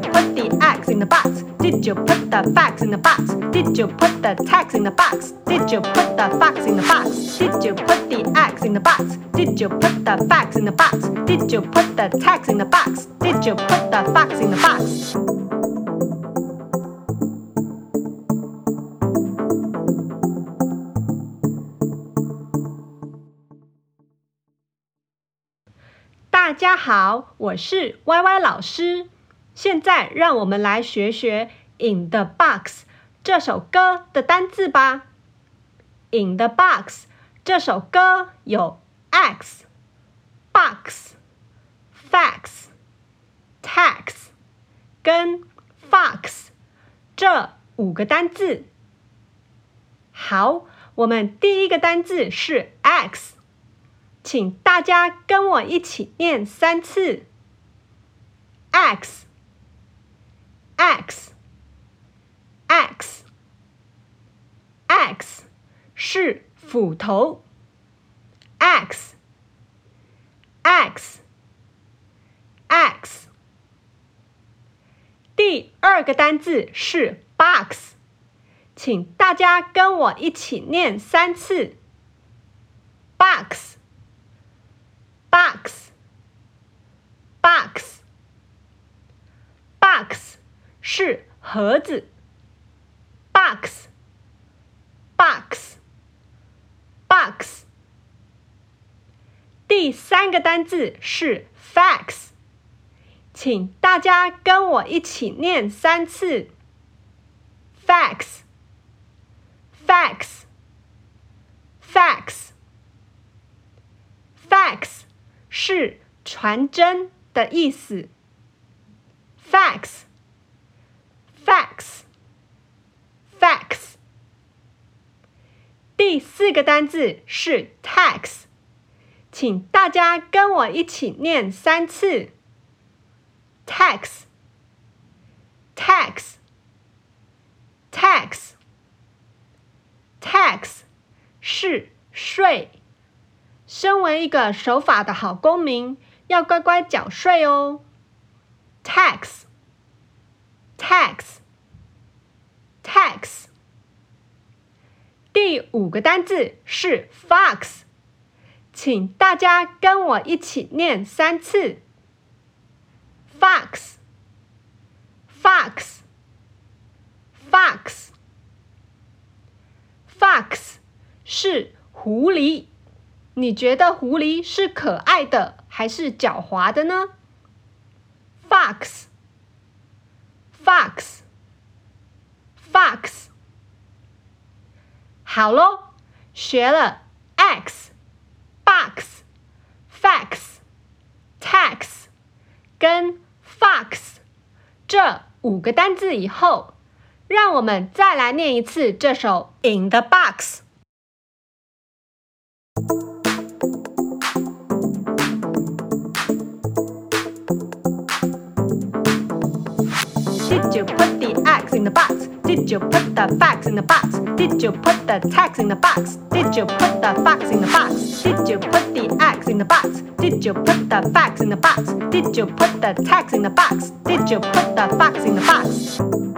put the X in the box? Did you put the facts in the box? Did you put the tax in the box? Did you put the fox in the box? Did you put the axe in the box? Did you put the facts in the box? Did you put the tax in the box? Did you put the fox in the box? 大家好，我是 YY 老师。现在让我们来学学 in the box 这首歌的单字吧。in the box 这首歌有 X、box、fax、tax 跟 Fox 这五个单字。好，我们第一个单字是 X，请大家跟我一起念三次 X。是斧头，axe，axe，axe。第二个单字是 box，请大家跟我一起念三次：box。box，box，box 是盒子。box，box，box。第三个单字是 facts，请大家跟我一起念三次。facts，facts，facts，facts。是传真的意思。fax，fax，fax。第四个单字是 tax，请大家跟我一起念三次。tax，tax，tax，tax，是税。身为一个守法的好公民，要乖乖缴税哦。tax，tax，tax。第五个单字是 fox，请大家跟我一起念三次。fox，fox，fox，fox，是狐狸。你觉得狐狸是可爱的还是狡猾的呢？Fox，fox，fox。好喽，学了 x、box、facts、tax 跟 fox 这五个单字以后，让我们再来念一次这首《In the Box》。Did you put you put the facts in the box? Did you put the tax in the box? Did you put the fox in the box? Did you put the axe in the box? Did you put the facts in the box? Did you put the tax in the box? Did you put the fox in the box?